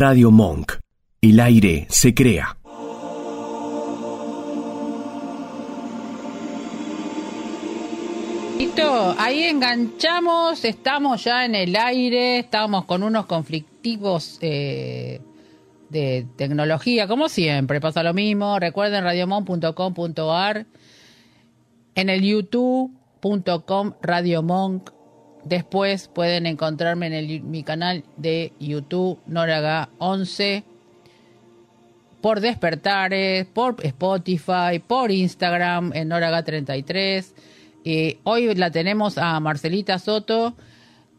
Radio Monk. El aire se crea. Listo, ahí enganchamos, estamos ya en el aire, estamos con unos conflictivos eh, de tecnología, como siempre, pasa lo mismo. Recuerden radiomon.com.ar, en el youtube.com radiomonk. Después pueden encontrarme en el, mi canal de YouTube Noraga 11 por Despertares, por Spotify, por Instagram en Noraga 33. Y hoy la tenemos a Marcelita Soto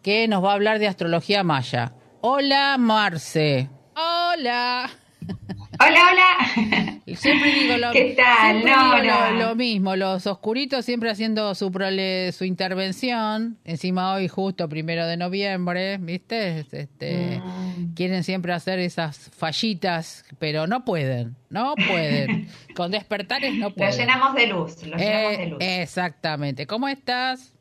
que nos va a hablar de astrología maya. Hola Marce. Hola. Hola, hola. Siempre digo lo, ¿Qué tal? No, digo no. Lo, lo, mismo, los oscuritos siempre haciendo su prole, su intervención. Encima hoy justo primero de noviembre, ¿viste? Este, Mm. Quieren siempre hacer esas fallitas, pero no pueden, no pueden. Con despertares no Lo pueden. llenamos de luz, lo llenamos de Eh, luz. exactamente. ¿Cómo estás?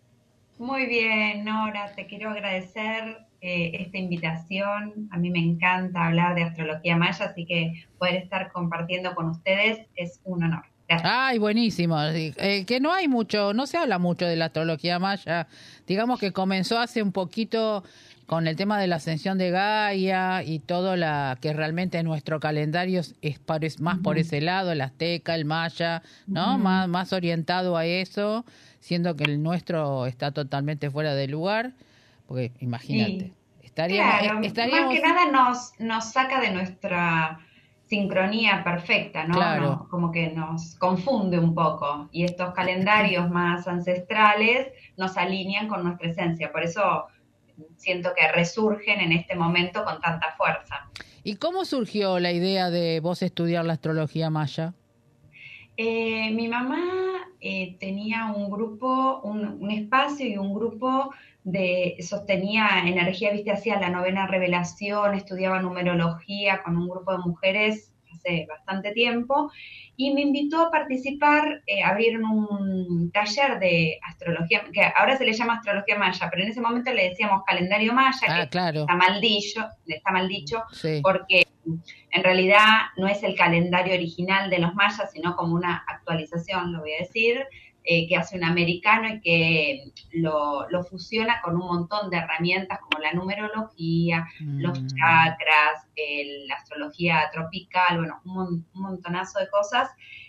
Muy bien, Nora, te quiero agradecer eh, esta invitación. A mí me encanta hablar de astrología maya, así que poder estar compartiendo con ustedes es un honor. Gracias. Ay, buenísimo. Eh, que no hay mucho, no se habla mucho de la astrología maya. Digamos que comenzó hace un poquito con el tema de la ascensión de Gaia y todo la que realmente nuestro calendario es, más por ese lado, el azteca, el maya, ¿no? Más, más orientado a eso, siendo que el nuestro está totalmente fuera de lugar, porque imagínate, estaríamos, Claro, eh, estaríamos más que nada nos, nos saca de nuestra sincronía perfecta, ¿no? Claro. Como que nos confunde un poco y estos calendarios más ancestrales nos alinean con nuestra esencia, por eso siento que resurgen en este momento con tanta fuerza. ¿Y cómo surgió la idea de vos estudiar la astrología maya? Eh, mi mamá eh, tenía un grupo, un, un espacio y un grupo de, sostenía energía, viste, hacía la novena revelación, estudiaba numerología con un grupo de mujeres hace bastante tiempo y me invitó a participar, eh, abrieron un taller de astrología, que ahora se le llama astrología maya, pero en ese momento le decíamos calendario maya, Ah, que claro. está mal dicho, está mal dicho, Sí. porque en realidad no es el calendario original de los mayas, sino como una actualización, lo voy a decir, eh, que hace un americano y que lo, lo fusiona con un montón de herramientas como la numerología, los Mm. chakras, el- la astrología tropical, bueno, un, un montonazo de cosas,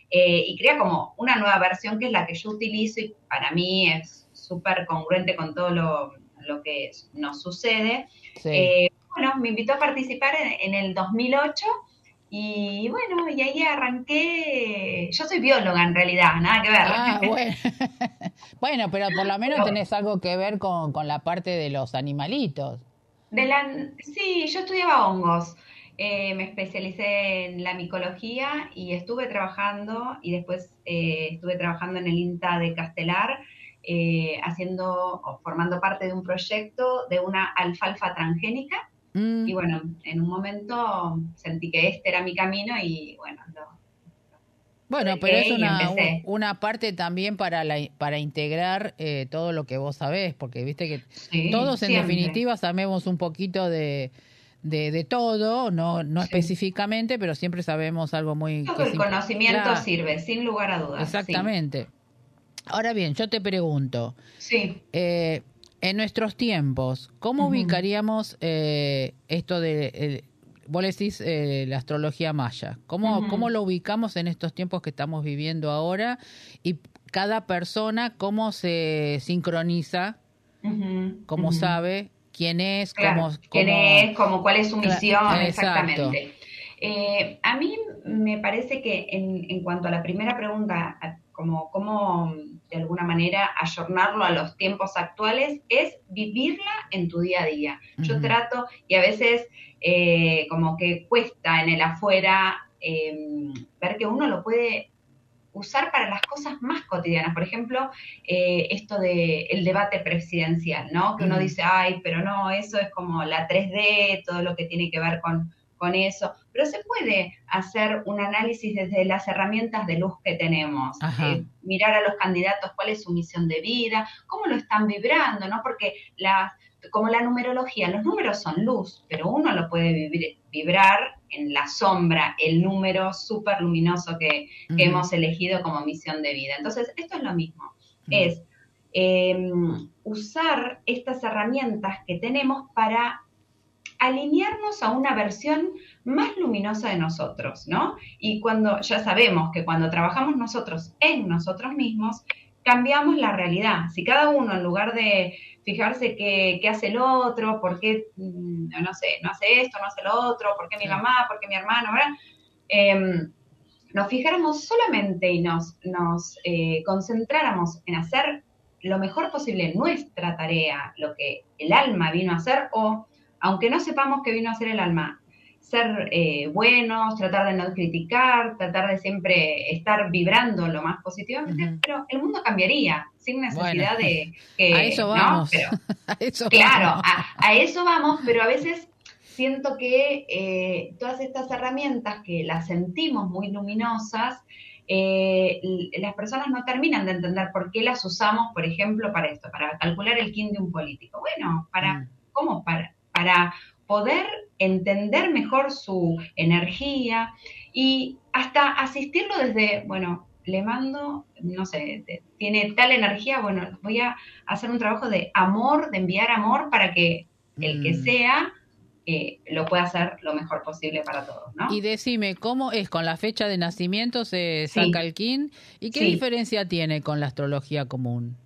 eh, y crea como una nueva versión que es la que yo utilizo y para mí es súper congruente con todo lo, lo que nos sucede. Sí. Eh, bueno, me invitó a participar en, en el 2008 y bueno, y ahí arranqué, yo soy bióloga en realidad, nada que ver. Ah, bueno. bueno, pero por lo menos Pero- tenés algo que ver con, con la parte de los animalitos. De la, sí, yo estudiaba hongos, eh, me especialicé en la micología y estuve trabajando y después eh, estuve trabajando en el INTA de Castelar, eh, haciendo o formando parte de un proyecto de una alfalfa transgénica. Mm, Y bueno, en un momento sentí que este era mi camino y bueno, lo- bueno, pero es una, una parte también para la, para integrar eh, todo lo que vos sabés, porque viste que sí, todos en siempre. definitiva sabemos un poquito de, de, de todo, no, no Sí. específicamente, pero siempre sabemos algo muy... Que el conocimiento Claro, sirve, sin lugar a dudas. sí. Exactamente. Ahora bien, yo te pregunto, Sí. Eh, en nuestros tiempos, ¿cómo ubicaríamos eh, esto de, el- vos decís eh, la astrología maya? ¿Cómo. ¿Cómo lo ubicamos en estos tiempos que estamos viviendo ahora? Y cada persona, ¿cómo se sincroniza? Ujú, ¿Cómo sabe quién es? Claro, cómo, quién cómo- es, como cuál es su misión, exacto. exactamente. Eh, a mí me parece que en, en cuanto a la primera pregunta, como cómo de alguna manera ayornarlo a los tiempos actuales, es vivirla en tu día a día. Yo trato, y a veces eh, como que cuesta en el afuera eh, ver que uno lo puede usar para las cosas más cotidianas. Por ejemplo, eh, esto de el debate presidencial, ¿no? Que uno dice, ay, pero no, eso es como la 3D, todo lo que tiene que ver con, con eso. Pero se puede hacer un análisis desde las herramientas de luz que tenemos. Eh, mirar a los candidatos cuál es su misión de vida, cómo lo están vibrando, ¿no? Porque las como la numerología, los números son luz, pero uno lo puede vibrar en la sombra, el número súper luminoso que, hemos elegido como misión de vida. Entonces, esto es lo mismo, es em, usar estas herramientas que tenemos para alinearnos a una versión más luminosa de nosotros, ¿no? Y cuando ya sabemos que cuando trabajamos nosotros en nosotros mismos, cambiamos la realidad. Si cada uno, en lugar de fijarse qué, hace el otro, por qué, mm, no sé, no hace esto, no hace lo otro, por qué mi mamá, por qué mi hermano, ¿verdad? Em, nos fijáramos solamente y nos, nos eh, concentráramos en hacer lo mejor posible nuestra tarea, lo que el alma vino a hacer, o aunque no sepamos qué vino a hacer el alma, ser eh, buenos, tratar de no criticar, tratar de siempre estar vibrando lo más positivamente, pero el mundo cambiaría sin necesidad de que... A eso vamos. claro, A, eso vamos, pero a veces siento que eh, todas estas herramientas que las sentimos muy luminosas, eh, las personas no terminan de entender por qué las usamos, por ejemplo, para esto, para calcular el kin de un político. Bueno, para, mm. ¿cómo? Para, para poder entender mejor su energía y hasta asistirlo desde, bueno, le mando, no sé, tiene tal energía, bueno, voy a hacer un trabajo de amor, de enviar amor para que el que mm. sea eh, lo pueda hacer lo mejor posible para todos, ¿no? Y decime, ¿cómo es con la fecha de nacimiento se saca el kin? ¿Y qué diferencia tiene con la astrología común?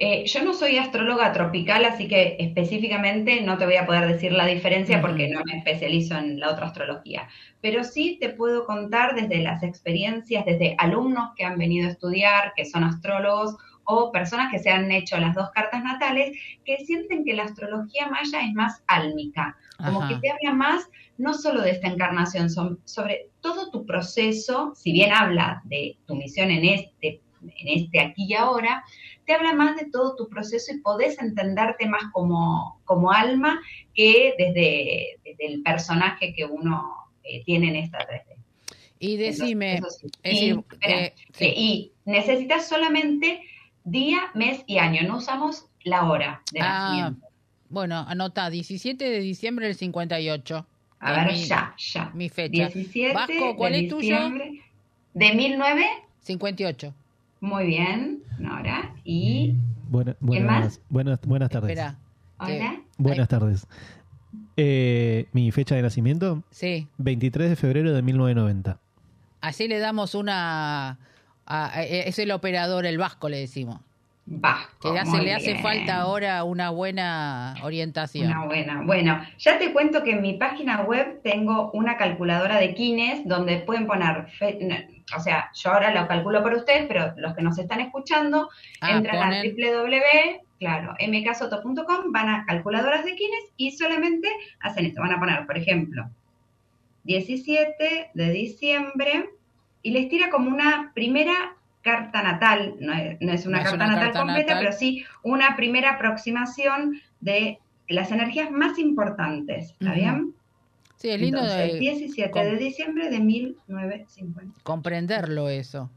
Eh, yo no soy astróloga tropical, así que específicamente no te voy a poder decir la diferencia porque no me especializo en la otra astrología. Pero sí te puedo contar desde las experiencias, desde alumnos que han venido a estudiar, que son astrólogos, o personas que se han hecho las dos cartas natales, que sienten que la astrología maya es más álmica, como que te habla más no solo de esta encarnación, sobre todo tu proceso, si bien habla de tu misión en este, en este aquí y ahora, te habla más de todo tu proceso y podés entenderte más como, como alma que desde, el personaje que uno eh, tiene en esta 3D. Y decime, eh, y, necesitas solamente día, mes y año, no usamos la hora de ah. Bueno, anota, 17 de diciembre del 58. A ver, ya, ya. Mi fecha. 17 Vasco, ¿cuál es tuya? ¿De 1009? 58. Muy bien, Nora. ¿Y buenas, Buenas, buenas tardes. Espera. Hola. Buenas tardes. Eh, ¿Mi fecha de nacimiento? Sí. 23 de febrero de 1990. Así le damos una... es el operador, el vasco, le decimos. Vasco. Que se le hace falta ahora una buena orientación. Una buena. Bueno, ya te cuento que en mi página web tengo una calculadora de kines donde pueden poner o sea, yo ahora lo calculo por ustedes, pero los que nos están escuchando ah, entran a www, claro, mksoto.com, van a calculadoras de Kines y solamente hacen esto. Van a poner, por ejemplo, 17 de diciembre y les tira como una primera carta natal, no es, una, carta, natal completa, pero sí una primera aproximación de las energías más importantes, ¿está bien? Sí, es lindo de... 17 de diciembre de 1950. Comprenderlo eso.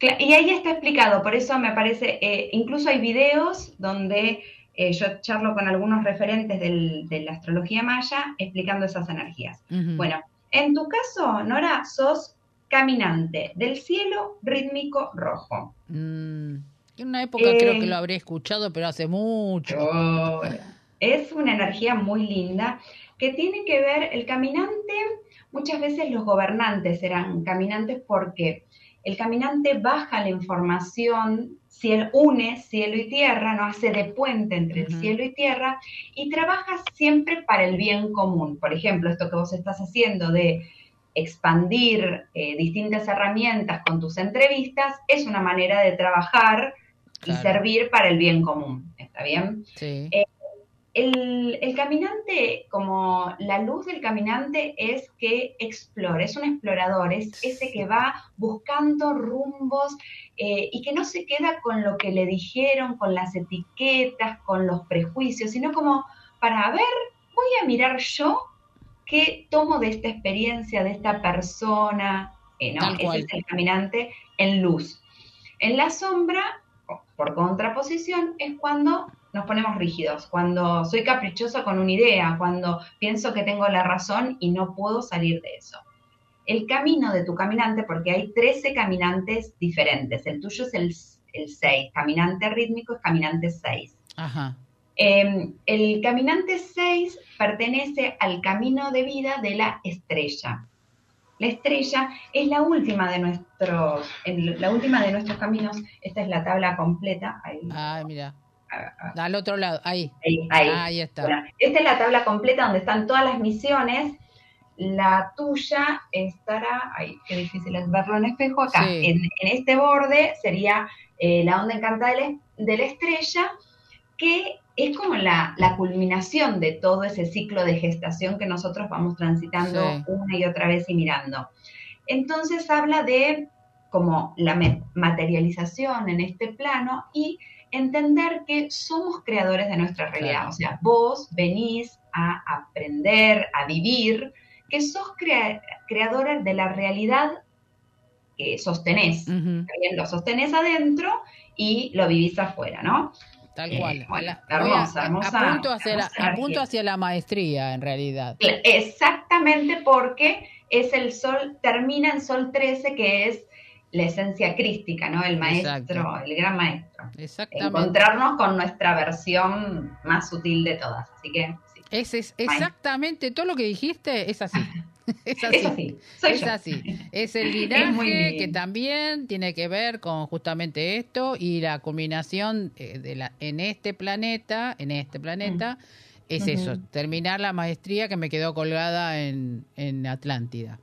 Y ahí está explicado, por eso me parece, eh, incluso hay videos donde eh, yo charlo con algunos referentes de la astrología maya explicando esas energías. Bueno, en tu caso, Nora, sos caminante del cielo rítmico rojo. Mm, en una época creo que eh, lo habré escuchado, pero hace mucho. Oh, es una energía muy linda que tiene que ver, el caminante, muchas veces los gobernantes eran caminantes porque el caminante baja la información, une cielo y tierra, no hace de puente entre el cielo y tierra y trabaja siempre para el bien común. Por ejemplo, esto que vos estás haciendo de expandir eh, distintas herramientas con tus entrevistas es una manera de trabajar y servir para el bien común. ¿Está bien? Sí. Eh, el, caminante, como la luz del caminante es que explora, es un explorador, es ese que va buscando rumbos eh, y que no se queda con lo que le dijeron, con las etiquetas, con los prejuicios, sino como para ver, voy a mirar yo qué tomo de esta experiencia, de esta persona, eh, ¿no? Ese es el caminante en luz. En la sombra, por contraposición, es cuando nos ponemos rígidos, cuando soy caprichoso con una idea, cuando pienso que tengo la razón y no puedo salir de eso. El camino de tu caminante, porque hay 13 caminantes diferentes, el tuyo es el, el 6, caminante rítmico es caminante 6. Ajá. Eh, el caminante 6 pertenece al camino de vida de la estrella. La estrella es la última de nuestros, la última de nuestros caminos. Esta es la tabla completa. Ahí. Ay, mira. Al otro lado, ahí. Ahí, ahí. ahí está. Bueno, esta es la tabla completa donde están todas las misiones. La tuya estará, ay, qué difícil es verlo en espejo, acá. Sí. En, en, este borde sería eh, la onda encantada de la, de la estrella, que es como la, la, culminación de todo ese ciclo de gestación que nosotros vamos transitando sí. una y otra vez y mirando. Entonces habla de como la materialización en este plano y entender que somos creadores de nuestra realidad. Claro. O sea, vos venís a aprender, a vivir, que sos crea creadores de la realidad que sostenés. Uh -huh. Lo sostenés adentro y lo vivís afuera, ¿no? Tal cual. Eh, bueno, hermosa, a, hermosa. Hacia, la, apunto hacia la maestría, en realidad. Exactamente porque es el sol, termina en sol 13, que es la esencia crística, ¿no? El maestro, Exacto. el gran maestro. Exactamente. Encontrarnos con nuestra versión más sutil de todas. Así que. Sí. Es, es exactamente todo lo que dijiste, es así. Es así. Es así. Soy es yo. así. Es el linaje que también tiene que ver con justamente esto y la culminación eh, de la, en este planeta, en este planeta, mm. es uh -huh. eso, terminar la maestría que me quedó colgada en, en Atlántida.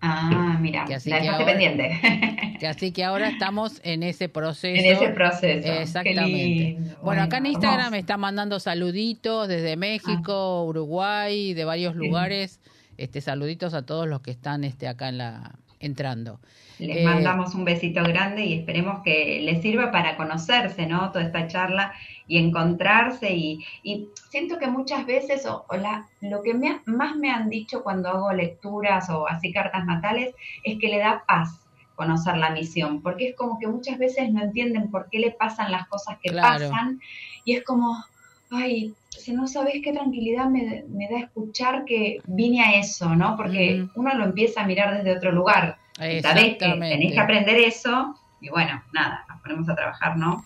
Ah, mira, que así la que ahora, pendiente. Que así que ahora estamos en ese proceso. En ese proceso. Exactamente. Bueno, bueno, acá en Instagram vamos. me están mandando saluditos desde México, ah. Uruguay, de varios sí. lugares. Este, saluditos a todos los que están este, acá en la entrando. Les eh, mandamos un besito grande y esperemos que les sirva para conocerse, ¿no? Toda esta charla y encontrarse y, y siento que muchas veces o, o la, lo que me, más me han dicho cuando hago lecturas o así cartas natales es que le da paz conocer la misión, porque es como que muchas veces no entienden por qué le pasan las cosas que claro. pasan y es como, ay, si no sabes qué tranquilidad me, me, da escuchar que vine a eso, ¿no? Porque uno lo empieza a mirar desde otro lugar. Sabés que tenés que aprender eso y bueno, nada, nos ponemos a trabajar, ¿no?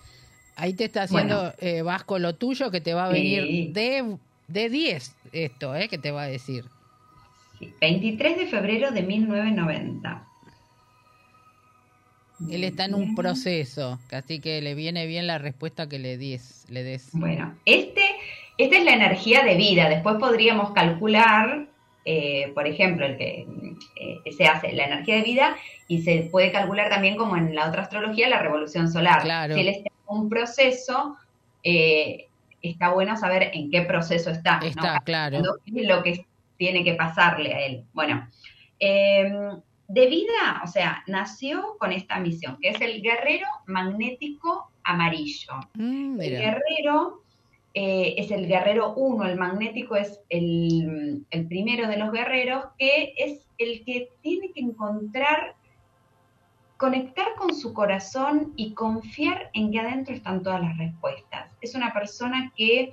Ahí te está haciendo bueno. eh, Vasco lo tuyo que te va a venir sí. de, de 10 esto, ¿eh? Que te va a decir. Sí, 23 de febrero de 1990. Él está en un proceso, así que le viene bien la respuesta que le des. Le des. Bueno, este, esta es la energía de vida. Después podríamos calcular, eh, por ejemplo, el que eh, se hace la energía de vida y se puede calcular también como en la otra astrología la revolución solar. Claro. Si él está en un proceso, eh, está bueno saber en qué proceso está. Está, ¿no? claro. Lo que tiene que pasarle a él. Bueno. De vida, o sea, nació con esta misión, que es el guerrero magnético amarillo. Mm, el guerrero eh, es el guerrero 1, el magnético es el, el, primero de los guerreros, que es el que tiene que encontrar, conectar con su corazón y confiar en que adentro están todas las respuestas. Es una persona que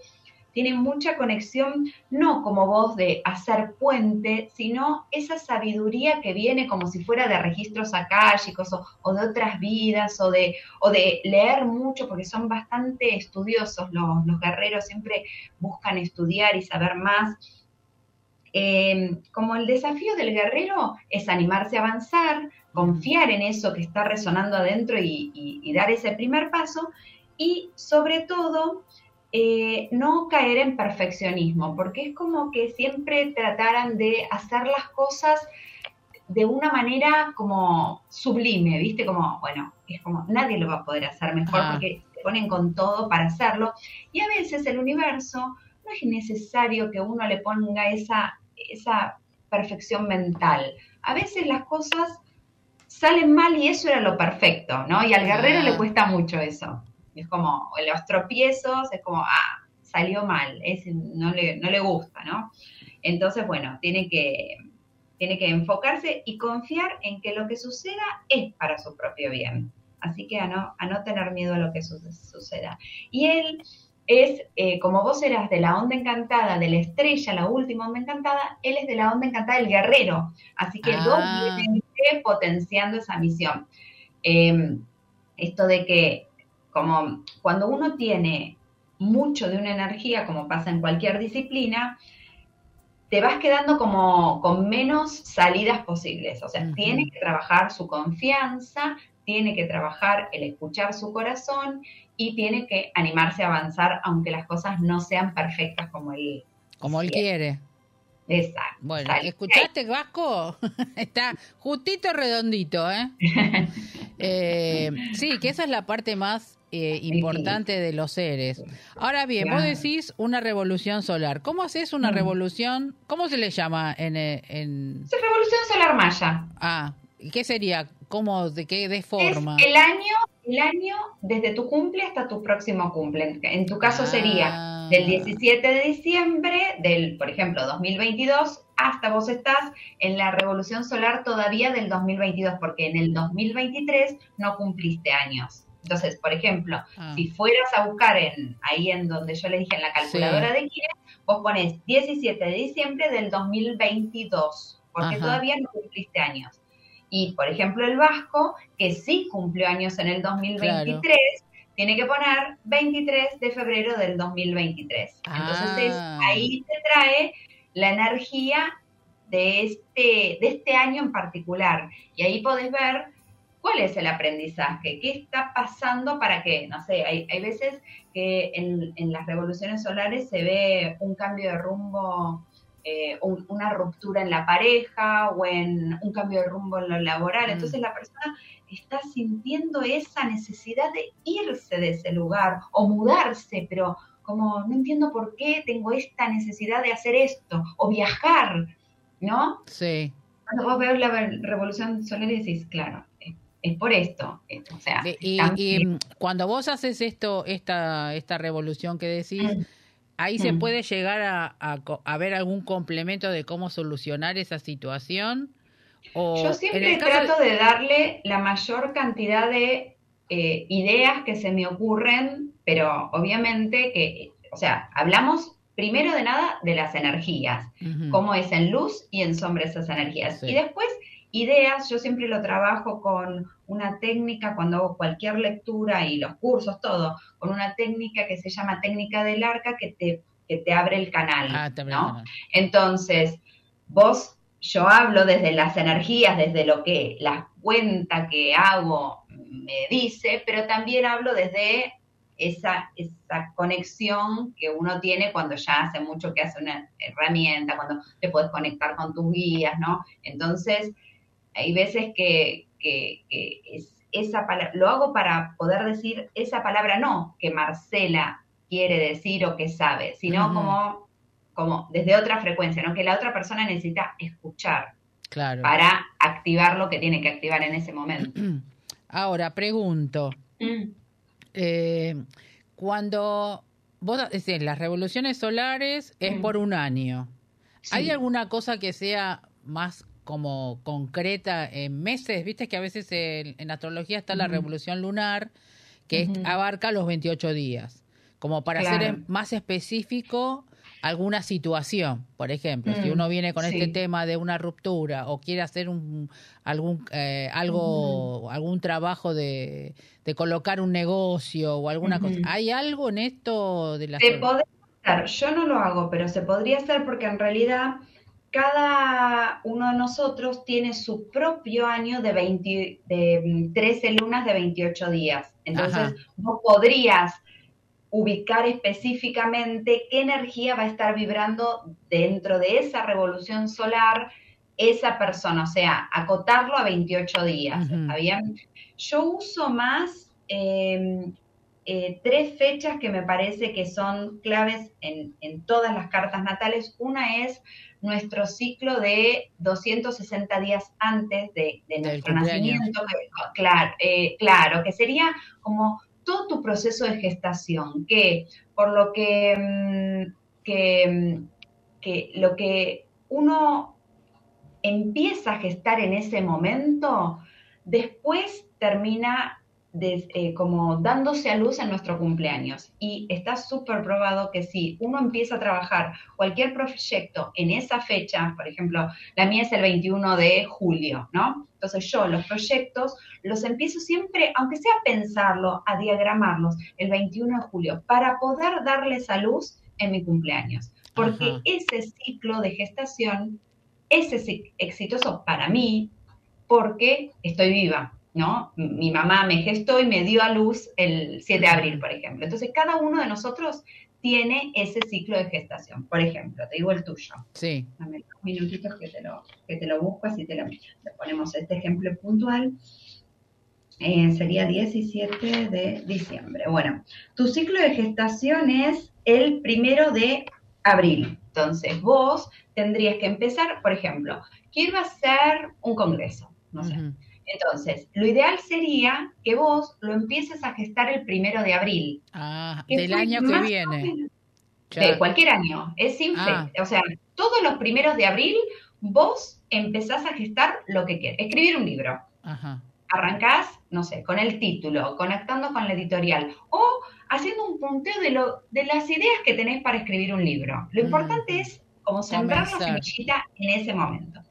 tiene mucha conexión, no como vos de hacer puente, sino esa sabiduría que viene como si fuera de registros akáshicos o, de otras vidas o de, o de leer mucho, porque son bastante estudiosos los, los guerreros, siempre buscan estudiar y saber más. Eh, como el desafío del guerrero es animarse a avanzar, confiar en eso que está resonando adentro y dar ese primer paso y sobre todo eh, no caer en perfeccionismo, porque es como que siempre trataran de hacer las cosas de una manera como sublime, ¿viste? Como, bueno, es como nadie lo va a poder hacer mejor ah. porque se ponen con todo para hacerlo. Y a veces el universo no es necesario que uno le ponga esa, esa perfección mental. A veces las cosas salen mal y eso era lo perfecto, ¿no? Y al guerrero ah. le cuesta mucho eso. Es como los tropiezos, es como, ah, salió mal, es, no, le, no le gusta, ¿no? Entonces, bueno, tiene que, tiene que enfocarse y confiar en que lo que suceda es para su propio bien. Así que a no, a no tener miedo a lo que su, suceda. Y él es eh, como vos eras de la onda encantada de la estrella, la última onda encantada, él es de la onda encantada del guerrero. Así que Ah. doblemente potenciando esa misión. Eh, esto de que, como cuando uno tiene mucho de una energía, como pasa en cualquier disciplina, te vas quedando como con menos salidas posibles. O sea, tiene que trabajar su confianza, tiene que trabajar el escuchar su corazón y tiene que animarse a avanzar aunque las cosas no sean perfectas como él. Como él quiere. Exacto. Bueno. ¿escuchaste, Vasco? Está justito redondito, ¿eh? Eh, Sí, que esa es la parte más eh, importante de los seres. Ahora bien, vos decís una revolución solar. ¿Cómo haces una Mm. revolución? ¿Cómo se le llama en... eh, en... Es Revolución Solar Maya. Ah, ¿qué sería? ¿Cómo? ¿De qué de forma? Es el año, el año desde tu cumple hasta tu próximo cumple. En tu caso sería Ah. del 17 de diciembre del, por ejemplo, 2022 hasta vos estás en la revolución solar todavía del 2022, porque en el 2023 no cumpliste años. Entonces, por ejemplo, Ah. si fueras a buscar en ahí en donde yo le dije en la calculadora de Kine, vos pones 17 de diciembre del 2022, porque Ajá. todavía no cumpliste años. Y, por ejemplo, el vasco, que sí cumplió años en el 2023, tiene que poner 23 de febrero del 2023. Entonces, es- Ah. ahí te trae la energía de este, de este año en particular. Y ahí podés ver cuál es el aprendizaje, qué está pasando para que, no sé, hay, hay veces que en, en las revoluciones solares se ve un cambio de rumbo, eh, un- una ruptura en la pareja o en un cambio de rumbo en lo laboral. Mm. Entonces la persona está sintiendo esa necesidad de irse de ese lugar o mudarse, pero como no entiendo por qué tengo esta necesidad de hacer esto o viajar, ¿no? Sí. Cuando vos ves la revolución solar y decís, claro, es, por esto. eh, o sea, y, mm, cuando vos haces esto, esta, esta revolución que decís, Mm. ahí se Mm. puede llegar a, a a ver algún complemento de cómo solucionar esa situación. O Yo siempre de- trato de darle la mayor cantidad de eh, ideas que se me ocurren, pero obviamente que, o sea, hablamos primero de nada de las energías, Ujú. cómo es en luz y en sombra esas energías. Sí. Y después, ideas, yo siempre lo trabajo con una técnica, cuando hago cualquier lectura y los cursos, todo, con una técnica que se llama técnica del arca que te, que te abre el canal, Ah, también, ¿no? bueno. Entonces, vos, yo hablo desde las energías, desde lo que la cuenta que hago me dice, pero también hablo desde esa, esa conexión que uno tiene cuando ya hace mucho que hace una herramienta, cuando te puedes conectar con tus guías, ¿no? Entonces, hay veces que, que- que es esa palabra, lo hago para poder decir esa palabra no que Marcela quiere decir o que sabe, sino como, como desde otra frecuencia, ¿no? Que la otra persona necesita escuchar Claro. para activar lo que tiene que activar en ese momento. Ahora, pregunto, Mm, eh, cuando vos, decir, las revoluciones solares es Mm. por un año. ¿Hay alguna cosa que sea más como concreta en meses? Viste que a veces en, en astrología está la revolución lunar, que es- abarca los 28 días, como para hacer Claro. em- más específico alguna situación. Por ejemplo, si Mm, uno viene con este tema de una ruptura o quiere hacer un algún eh, algo algún trabajo de, de colocar un negocio o alguna cosa. ¿Hay algo en esto de la Se podría hacer, yo no lo hago, pero se podría hacer porque en realidad cada uno de nosotros tiene su propio año de, 20 de mm, 13 lunas de 28 días. Entonces, Ajá. vos podrías ubicar específicamente qué energía va a estar vibrando dentro de esa revolución solar esa persona, o sea, acotarlo a 28 días. ¿está bien? Yo uso más eh, eh, tres fechas que me parece que son claves en, en todas las cartas natales. Una es nuestro ciclo de 260 días antes de, nuestro nacimiento, claro, eh, claro, que sería como todo tu proceso de gestación, que por lo que, mm, que, mm, que lo que uno empieza a gestar en ese momento, después termina des- eh, como dándose a luz en nuestro cumpleaños. Y está súper probado que si uno empieza a trabajar cualquier proyecto en esa fecha, por ejemplo, la mía es el 21 de julio, ¿no? Entonces yo los proyectos los empiezo siempre, aunque sea a pensarlo, a diagramarlos, el 21 de julio, para poder darles a luz en mi cumpleaños. Porque Ajá. ese ciclo de gestación es ex- exitoso para mí porque estoy viva, ¿no? Mi mamá me gestó y me dio a luz el 7 de abril, por ejemplo. Entonces, cada uno de nosotros tiene ese ciclo de gestación. Por ejemplo, te digo el tuyo. Sí. Dame dos minutitos que te lo, que te lo busco, así te lo, le ponemos este ejemplo puntual. Eh, sería 17 de diciembre. Bueno, tu ciclo de gestación es el primero de abril. Entonces, vos tendrías que empezar, por ejemplo, quiero hacer un congreso, no sé. Entonces, lo ideal sería que vos lo empieces a gestar el primero de abril. Ah, del año que viene. menos- de cualquier año, es sin Ah. O sea, todos los primeros de abril vos empezás a gestar lo que quieres. Escribir un libro. Ajá. Arrancás, no sé, con el título, conectando con la editorial o haciendo un punteo de, lo, de las ideas que tenés para escribir un libro. Lo Mm. importante es como sembrar la semillita en ese momento.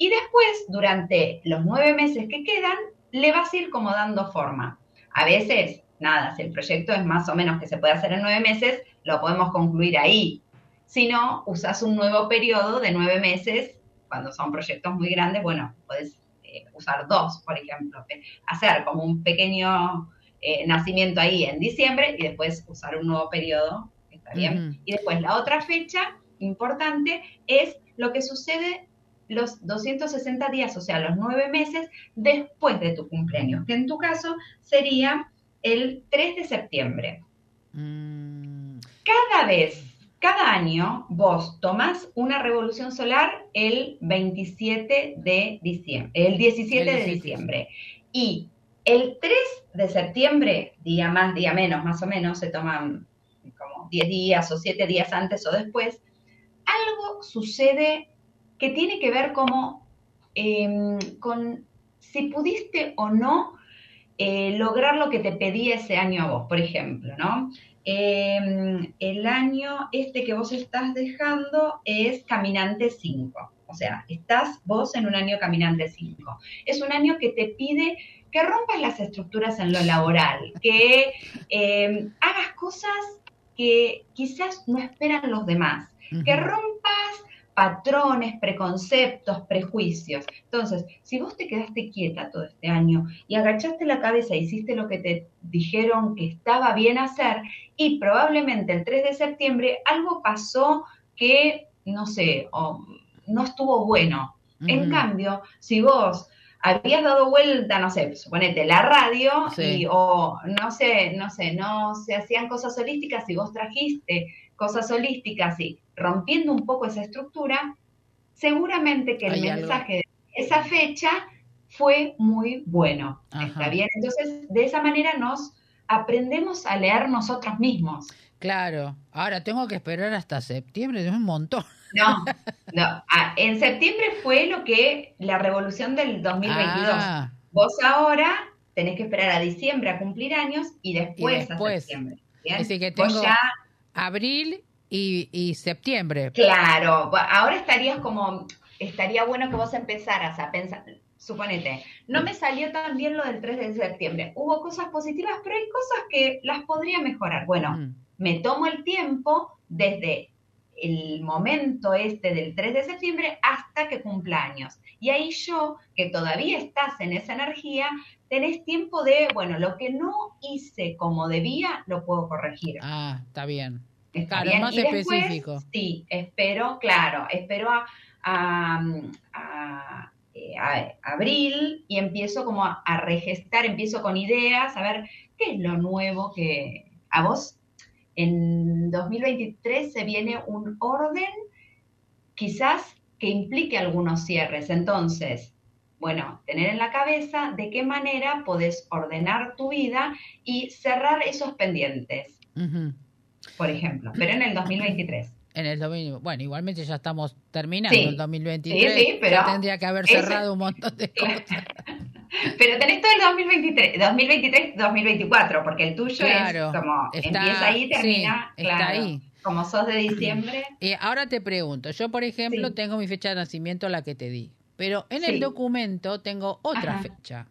Y después, durante los nueve meses que quedan, le vas a ir como dando forma. A veces, nada, si el proyecto es más o menos que se puede hacer en nueve meses, lo podemos concluir ahí. Si no, usas un nuevo periodo de nueve meses, cuando son proyectos muy grandes, bueno, puedes eh, usar dos, por ejemplo, hacer como un pequeño eh, nacimiento ahí en diciembre y después usar un nuevo periodo, está bien. Y después la otra fecha importante es lo que sucede los 260 días, o sea, los nueve meses después de tu cumpleaños, que en tu caso sería el 3 de septiembre. Mm, Cada vez, cada año, vos tomás una revolución solar el 27 de diciembre, el 17 El de 17. diciembre. Y el 3 de septiembre, día más, día menos, más o menos, se toman como 10 días o 7 días antes o después, algo sucede que tiene que ver como em, con si pudiste o no eh, lograr lo que te pedía ese año a vos, por ejemplo, ¿no? Eh, el año este que vos estás dejando es Caminante 5. O sea, estás vos en un año Caminante 5. Es un año que te pide que rompas las estructuras en lo laboral, que eh, hagas cosas que quizás no esperan los demás, que rompas patrones, preconceptos, prejuicios. Entonces, si vos te quedaste quieta todo este año y agachaste la cabeza hiciste lo que te dijeron que estaba bien hacer y probablemente el 3 de septiembre algo pasó que, no sé, o no estuvo bueno. En cambio, si vos habías dado vuelta, no sé, suponete la radio Sí. y o no sé, no sé, no se hacían cosas holísticas y vos trajiste cosas holísticas y rompiendo un poco esa estructura, seguramente que el Hay algo. mensaje de esa fecha fue muy bueno. Ajá. ¿Está bien? Entonces, de esa manera nos aprendemos a leer nosotros mismos. Claro. Ahora tengo que esperar hasta septiembre, es un montón. No, no. Ah, en septiembre fue lo que la revolución del 2022. Ah, Vos ahora tenés que esperar a diciembre a cumplir años y después, después. a septiembre. ¿bien? Decir, que Vos tengo- ya, abril y, y septiembre. claro, ahora estarías como, estaría bueno que vos empezaras a pensar, suponete, no me salió tan bien lo del 3 de septiembre, hubo cosas positivas, pero hay cosas que las podría mejorar. Bueno, Mm, me tomo el tiempo desde el momento este del 3 de septiembre hasta que cumpla años. Y ahí yo, que todavía estás en esa energía, tenés tiempo de, bueno, lo que no hice como debía, lo puedo corregir. Ah, está bien. ¿Está claro, bien? más Y después, específico. Sí, espero, claro, espero a, a- a- eh, a- abril y empiezo como a, regestar, empiezo con ideas, a ver qué es lo nuevo que a vos en 2023 se viene un orden quizás que implique algunos cierres. Entonces, bueno, tener en la cabeza de qué manera podés ordenar tu vida y cerrar esos pendientes Ujú. por ejemplo, pero en el 2023. En el 2000, bueno, igualmente ya estamos terminando Sí, el 2023. sí, sí, pero tendría que haber ese- cerrado un montón de cosas. Pero tenés todo el 2023, 2023, 2024, porque el tuyo Claro, es como está- empieza ahí, termina, sí, está claro. ahí. Como sos de diciembre, Eh, ahora te pregunto, yo por ejemplo tengo mi fecha de nacimiento, la que te di, pero en el documento tengo otra Ajá. fecha.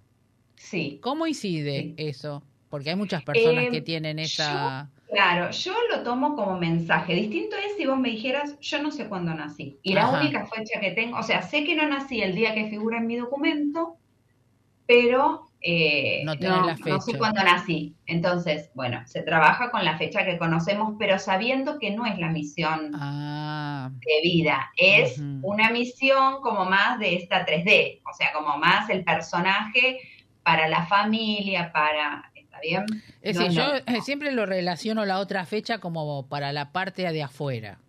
sí. ¿Cómo incide Sí. eso? Porque hay muchas personas Eh, que tienen esa... Claro, yo lo tomo como mensaje. Distinto es si vos me dijeras, yo no sé cuándo nací. Y la única fecha que tengo, o sea, sé que no nací el día que figura en mi documento, pero eh, No tenés la no sé fecha. cuándo nací. Entonces, bueno, se trabaja con la fecha que conocemos, pero sabiendo que no es la misión Ah, de vida, es una misión como más de esta 3D, o sea, como más el personaje para la familia, para... ¿Está bien? es No, decir, no, yo eh, siempre lo relaciono la otra fecha como para la parte de afuera.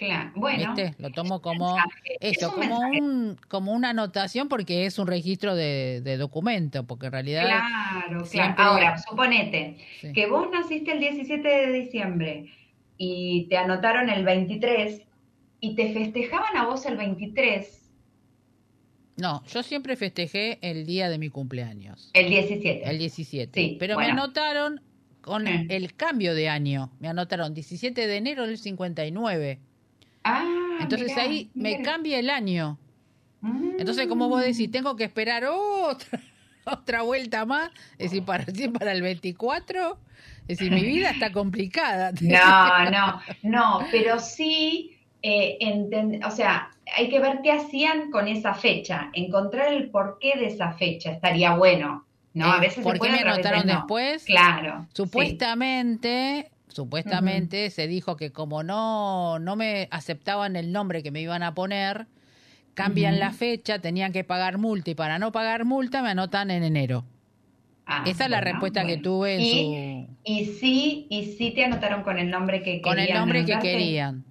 Claro, bueno. ¿Viste? Lo tomo como mensaje, es eso, un como un como una anotación porque es un registro de, de documento, porque en realidad Claro, Ahora, suponete sí. que vos naciste el 17 de diciembre y te anotaron el 23 y te festejaban a vos el 23, No, yo siempre festejé el día de mi cumpleaños, el 17. el 17. Sí, pero me anotaron con Mm. el cambio de año. Me anotaron 17 de enero del 59. Ah, Entonces mirá, ahí me cambia el año. Mm. Entonces, como vos decís, tengo que esperar otra, otra vuelta más. Es decir, para, el 24. Es decir, mi vida está complicada. No, no, no, pero sí, eh, enten- o sea, hay que ver qué hacían con esa fecha, encontrar el porqué de esa fecha, estaría bueno, ¿no? A Eh, veces ¿Por qué me anotaron no. después? Claro. sí. Supuestamente, se dijo que como no, no me aceptaban el nombre que me iban a poner, cambian la fecha, tenían que pagar multa y para no pagar multa me anotan en enero. Ah, Esa es la bueno, respuesta que tuve en y, su, y sí, y sí te anotaron con el nombre que con el querían nombre que querían.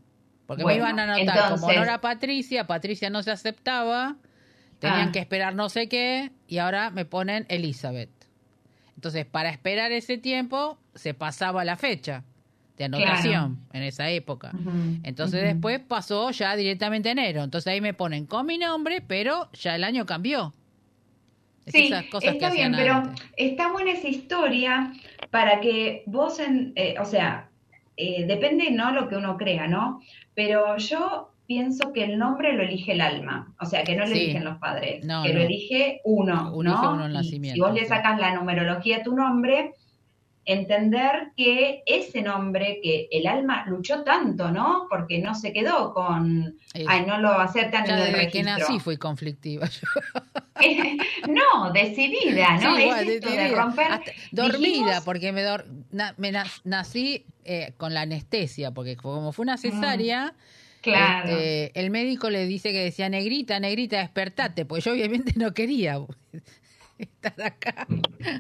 Porque Bueno, me iban a anotar como honor a Patricia, Patricia no se aceptaba, tenían Ah. que esperar no sé qué, y ahora me ponen Elizabeth. Entonces, para esperar ese tiempo, se pasaba la fecha de anotación en esa época. Entonces después pasó ya directamente enero. Entonces ahí me ponen con mi nombre, pero ya el año cambió. Es Sí, esas cosas está que bien, pero antes. está buena esa historia para que vos, en, eh, o sea, eh, depende, ¿no? Lo que uno crea, ¿no? Pero yo pienso que el nombre lo elige el alma, o sea, que no lo Sí. eligen los padres, No, que lo elige uno, Uno ¿no? uno en Y nacimiento, si vos le sacas la numerología a tu nombre, entender que ese nombre, que el alma luchó tanto, ¿no? Porque no se quedó con, ay, no lo aceptan en el desde que registro. nací fui conflictiva. yo. no, decidida, ¿no? Sí, es igual, de romper. Hasta- dormida, Dijimos- porque me, dor- na- me nací eh, con la anestesia, porque como fue una cesárea, Claro. este, el médico le dice que decía, negrita, negrita, despertate, pues yo obviamente no quería estar acá.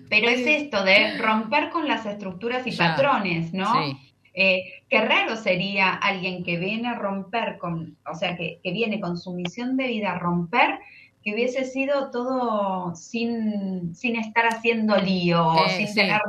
Pero es esto de romper con las estructuras y Ya. patrones, ¿no? Sí. Eh, qué raro sería alguien que viene a romper con, o sea, que, que viene con su misión de vida a romper, que hubiese sido todo sin, sin estar haciendo lío, Eh, sin sí. tener,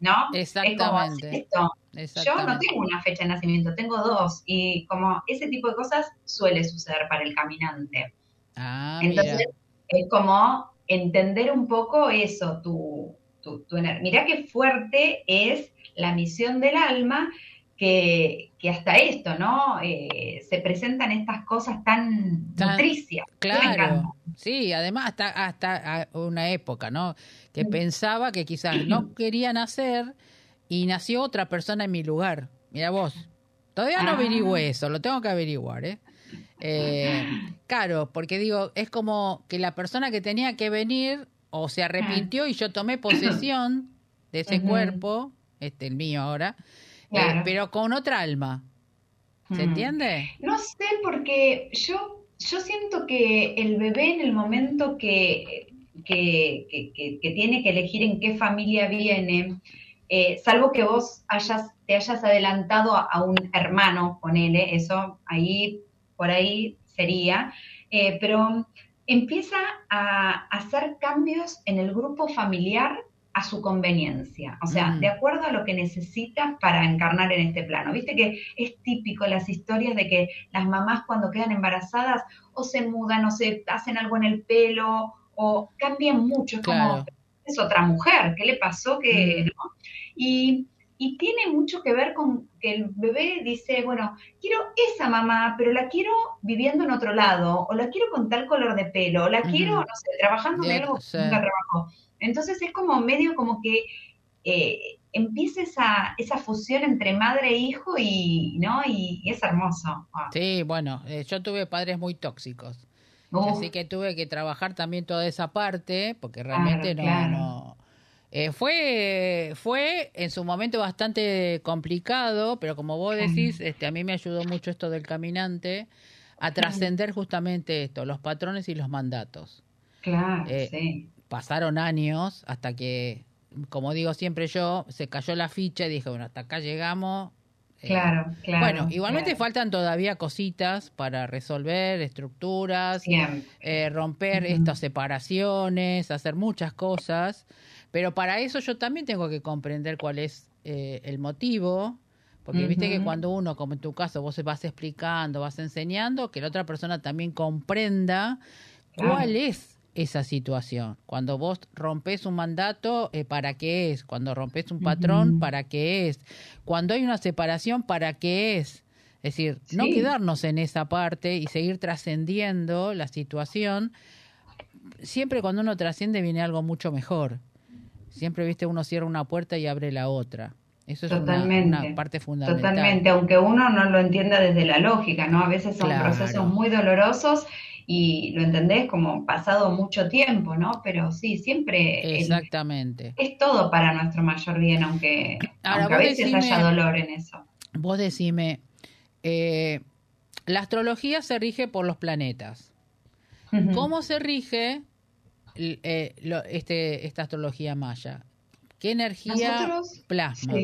¿no? Exactamente. Es como, esto, Yo no tengo una fecha de nacimiento, tengo dos, y como ese tipo de cosas suele suceder para el caminante. Ah, Entonces, mira. es como entender un poco eso, tu, tu, tu Mirá qué fuerte es la misión del alma, que, que hasta esto, ¿no? Eh, se presentan estas cosas tan Tan- nutricias. Claro, sí, además hasta, hasta una época, ¿no? Que pensaba que quizás no quería nacer y nació otra persona en mi lugar. Mira vos, todavía no Ah. averigüé eso, lo tengo que averiguar, ¿eh? Eh, claro, porque digo, es como que la persona que tenía que venir o se arrepintió y yo tomé posesión de ese cuerpo, este el mío ahora, eh, pero con otra alma. ¿Se entiende? No sé, porque yo, yo siento que el bebé en el momento que, que, que- que- que tiene que elegir en qué familia viene, eh, salvo que vos hayas, te hayas adelantado a, a un hermano, ponele, eso ahí, por ahí sería, eh, pero empieza a hacer cambios en el grupo familiar a su conveniencia, o sea, Mm. de acuerdo a lo que necesita para encarnar en este plano. Viste que es típico las historias de que las mamás cuando quedan embarazadas o se mudan o se hacen algo en el pelo o cambian mucho, es como, es otra mujer, ¿qué le pasó? que mm. Y y tiene mucho que ver con que el bebé dice, bueno, quiero esa mamá, pero la quiero viviendo en otro lado, o la quiero con tal color de pelo, o la quiero, no sé, trabajando en algo que nunca trabajó. Entonces es como medio como que eh, empieza esa, esa fusión entre madre e hijo y, ¿no? y, es hermoso. Sí, bueno, eh, yo tuve padres muy tóxicos. Así que tuve que trabajar también toda esa parte, porque realmente no eh, fue, fue en su momento bastante complicado, pero como vos decís, este, a mí me ayudó mucho esto del caminante a trascender justamente esto, los patrones y los mandatos. Claro, eh, sí. Pasaron años hasta que, como digo siempre yo, se cayó la ficha y dije, bueno, hasta acá llegamos. Eh, claro, claro. Bueno, igualmente faltan todavía cositas para resolver, estructuras, romper estas separaciones, hacer muchas cosas. Pero para eso yo también tengo que comprender cuál es eh, el motivo, porque viste que cuando uno, como en tu caso, vos vas explicando, vas enseñando, que la otra persona también comprenda cuál es esa situación. Cuando vos rompes un mandato, eh, ¿para qué es? Cuando rompes un patrón, ¿para qué es? Cuando hay una separación, ¿para qué es? Es decir, no quedarnos en esa parte y seguir trascendiendo la situación. Siempre cuando uno trasciende viene algo mucho mejor. Siempre, viste, uno cierra una puerta y abre la otra. Eso es una, parte fundamental. Totalmente, aunque uno no lo entienda desde la lógica, ¿no? A veces son procesos muy dolorosos y lo entendés como pasado mucho tiempo, ¿no? Pero sí, siempre... Exactamente. es todo para nuestro mayor bien, aunque, a veces haya dolor en eso. Vos decime, eh, la astrología se rige por los planetas. ¿Cómo se rige eh, este, esta astrología maya? ¿Qué energía plasma?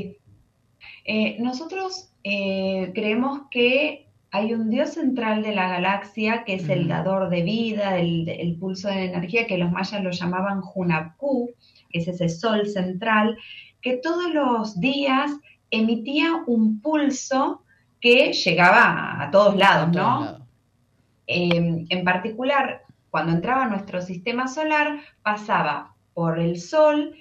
Eh, nosotros eh, creemos que hay un dios central de la galaxia que es el dador de vida, el, pulso de energía, que los mayas lo llamaban Hunapku, que es ese sol central, que todos los días emitía un pulso que llegaba a, todos lados, ¿no? en particular, cuando entraba nuestro sistema solar, pasaba por el Sol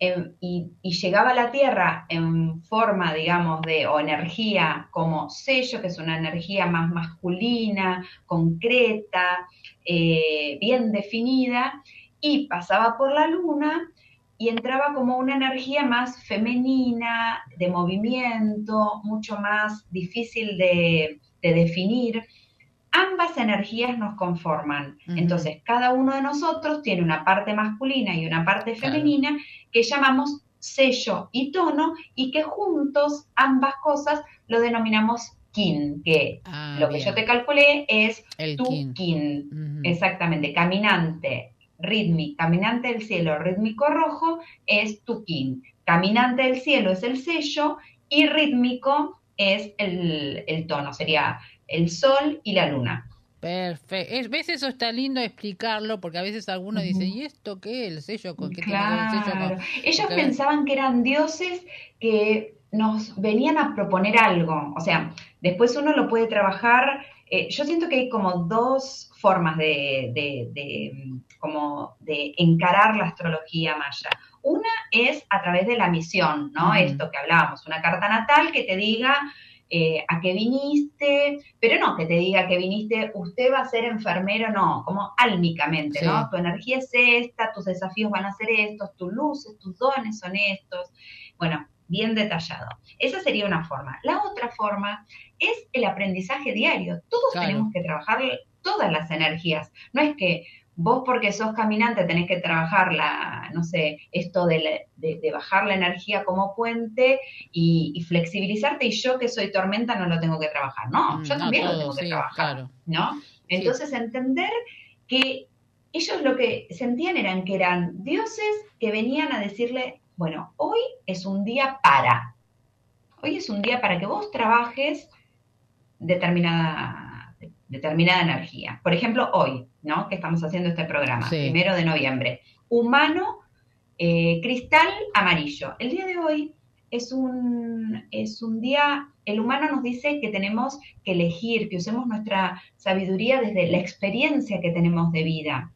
em, y, llegaba a la Tierra en forma, digamos, de, o energía como sello, que es una energía más masculina, concreta, eh, bien definida, y pasaba por la Luna y entraba como una energía más femenina, de movimiento, mucho más difícil de definir ambas energías nos conforman. Entonces, cada uno de nosotros tiene una parte masculina y una parte femenina que llamamos sello y tono y que juntos ambas cosas lo denominamos kin, que ah, lo que yo te calculé es tu kin. Exactamente, caminante rítmico, caminante del cielo rítmico rojo es tu kin. Caminante del cielo es el sello y rítmico es el, el tono, sería el sol y la luna. Perfecto. ¿Ves? Eso está lindo explicarlo porque a veces algunos dicen, ¿y esto qué? ¿El sello con qué claro. Ellos pensaban que eran dioses que nos venían a proponer algo. O sea, después uno lo puede trabajar. Eh, yo siento que hay como dos formas de, de, como de encarar la astrología maya. Una es a través de la misión, ¿no? Esto que hablábamos, una carta natal que te diga eh, a qué viniste, pero no que te diga que viniste, usted va a ser enfermero, no, como álmicamente, ¿no? Tu energía es esta, tus desafíos van a ser estos, tus luces, tus dones son estos. Bueno, bien detallado. Esa sería una forma. La otra forma es el aprendizaje diario. Todos tenemos que trabajar todas las energías. No es que vos porque sos caminante tenés que trabajar la, no sé, esto de, bajar la energía como puente y, flexibilizarte y yo que soy tormenta no lo tengo que trabajar. No, mm, yo también lo tengo que trabajar, ¿no? Entonces entender que ellos lo que sentían eran que eran dioses que venían a decirle, bueno, hoy es un día para, hoy es un día para que vos trabajes determinada determinada energía. Por ejemplo, hoy, ¿no? Que estamos haciendo este programa, primero de noviembre. Humano, eh, cristal, amarillo. El día de hoy es un, es un día, el humano nos dice que tenemos que elegir, que usemos nuestra sabiduría desde la experiencia que tenemos de vida.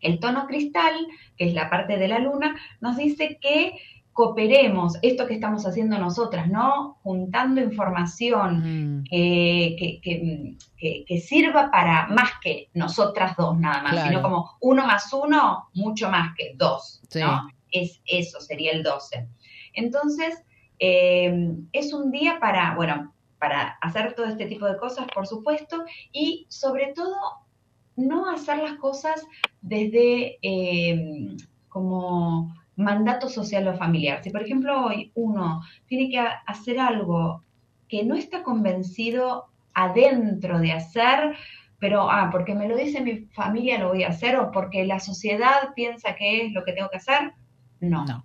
El tono cristal, que es la parte de la luna, nos dice que cooperemos, esto que estamos haciendo nosotras, ¿no? Juntando información Mm, que, que- que- que sirva para más que nosotras dos nada más, Claro. sino como uno más uno, mucho más que dos, Sí. ¿no? Es, eso sería el 12. Entonces, eh, es un día para, bueno, para hacer todo este tipo de cosas, por supuesto, y sobre todo no hacer las cosas desde eh, como mandato social o familiar. Si, por ejemplo, hoy uno tiene que ha- hacer algo que no está convencido adentro de hacer, pero, ah, porque me lo dice mi familia lo voy a hacer, o porque la sociedad piensa que es lo que tengo que hacer, no. no.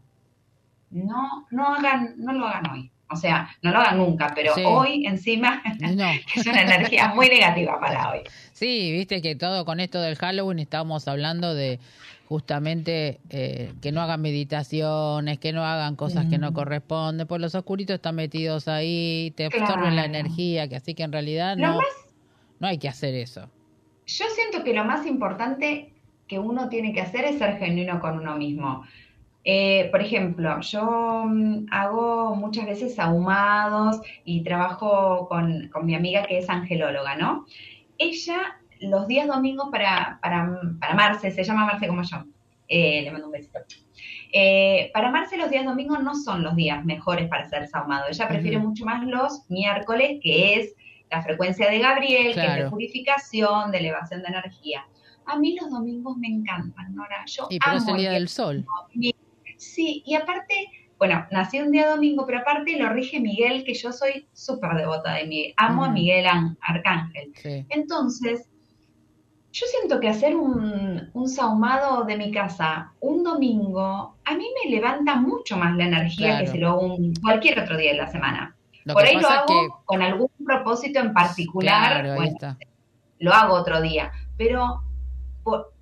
No, no hagan, no lo hagan hoy. O sea, no lo hagan nunca, pero Sí. hoy encima No. es una energía muy negativa para hoy. Sí, viste que todo con esto del Halloween estábamos hablando de justamente eh, que no hagan meditaciones, que no hagan cosas que no corresponden, pues los oscuritos están metidos ahí, te absorben la Claro. energía, que así que en realidad no, más- no hay que hacer eso. Yo siento que lo más importante que uno tiene que hacer es ser genuino con uno mismo. Eh, por ejemplo, yo mm, hago muchas veces ahumados y trabajo con, con mi amiga que es angelóloga, ¿no? Ella, los días domingos para, para, para Marce, se llama Marce como yo, eh, le mando un besito. Eh, para Marce los días domingos no son los días mejores para hacer ahumado. Ella prefiere mucho más los miércoles, que es la frecuencia de Gabriel, que es de purificación, de elevación de energía. A mí los domingos me encantan, Nora. Yo Y pero es amo el el día día del sol. Sí, y aparte, bueno, nací un día domingo, pero aparte lo rige Miguel, que yo soy súper devota de Miguel. Amo a Mm. Miguel Arcángel. Sí. Entonces, yo siento que hacer un, un sahumado de mi casa un domingo, a mí me levanta mucho más la energía Claro. que si lo hago un, cualquier otro día de la semana. Lo Por ahí lo hago que con algún propósito en particular, Claro, bueno, lo hago otro día, pero por,